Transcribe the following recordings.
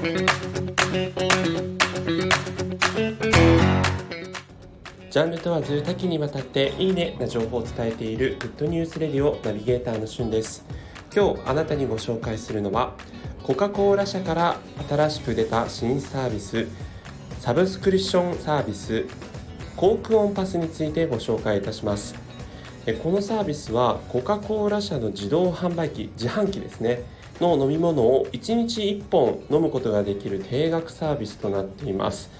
ジャンル問わず多岐にわたっていいねな情報を伝えているグッドニュースレディオナビゲーターのしゅんです。今日あなたにご紹介するのはコカ・コーラ社から新しく出た新サービスサブスクリプションサービスコークオンパスについてご紹介いたします。このサービスはコカ・コーラ社の自動販売機自販機ですね。の飲み物を1日1本飲むことができる定額サービスとなっています。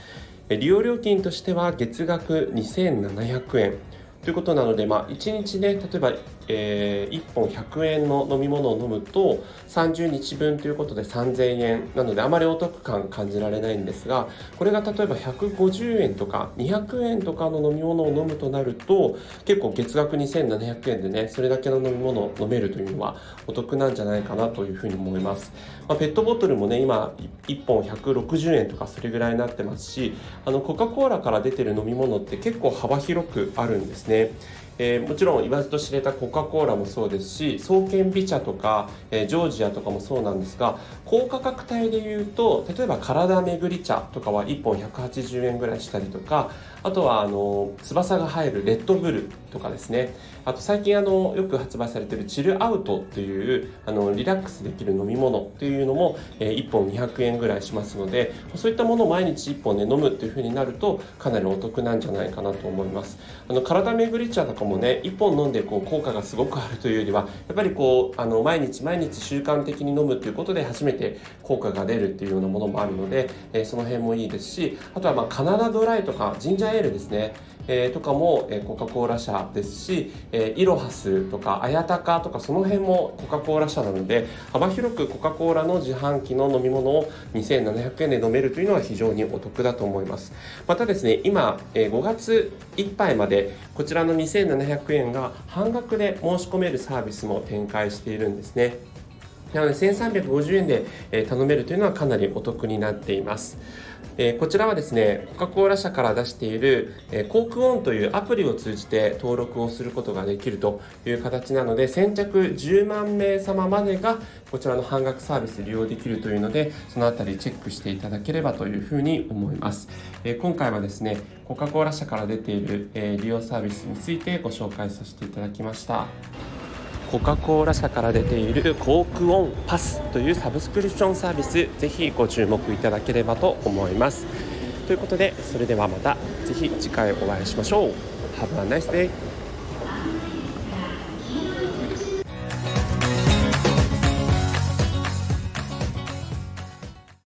利用料金としては月額2700円。ということなので、まあ、1日ね例えば、えー、1本100円の飲み物を飲むと30日分ということで3000円なのであまりお得感感じられないんですがこれが例えば150円とか200円とかの飲み物を飲むとなると結構月額2700円でねそれだけの飲み物を飲めるというのはお得なんじゃないかなというふうに思います、まあ、ペットボトルもね今1本160円とかそれぐらいになってますしあのコカ・コーラから出てる飲み物って結構幅広くあるんですねね。えー、もちろん言わずと知れたコカ・コーラもそうですし創建美茶とか、えー、ジョージアとかもそうなんですが高価格帯でいうと例えば体めぐり茶とかは1本180円ぐらいしたりとかあとはあの翼が入るレッドブルとかですね。あと最近あのよく発売されているチルアウトというあのリラックスできる飲み物というのも、えー、1本200円ぐらいしますのでそういったものを毎日1本ね飲むっていうふうになるとかなりお得なんじゃないかなと思います。あの体めぐり茶とかもね1本飲んでこう効果がすごくあるというよりはやっぱりこうあの毎日毎日習慣的に飲むということで初めて効果が出るっていうようなものもあるので、えー、その辺もいいですしあとはまあカナダドライとかジンジャーエールですね、えー、とかも、えー、コカ・コーラ社ですし、えー、イロハスとか綾鷹とかその辺もコカ・コーラ社なので幅広くコカ・コーラの自販機の飲み物を2700円で飲めるというのは非常にお得だと思います。またですね今、えー、5月いっぱいまでこちらの2700円が半額で申し込めるサービスも展開しているんですね。なので1350円で頼めるというのはかなりお得になっています。えこちらはですね、コカ・コーラ社から出している、えコークオンというアプリを通じて登録をすることができるという形なので、先着10万名様までがこちらの半額サービス利用できるというので、そのあたりチェックしていただければというふうに思います。え今回はですね、コカ・コーラ社から出ている、え利用サービスについてご紹介させていただきました。コカ・コーラ社から出ているコークオンパスというサブスクリプションサービスぜひご注目いただければと思います。ということでそれではまたぜひ次回お会いしましょう。Have a nice day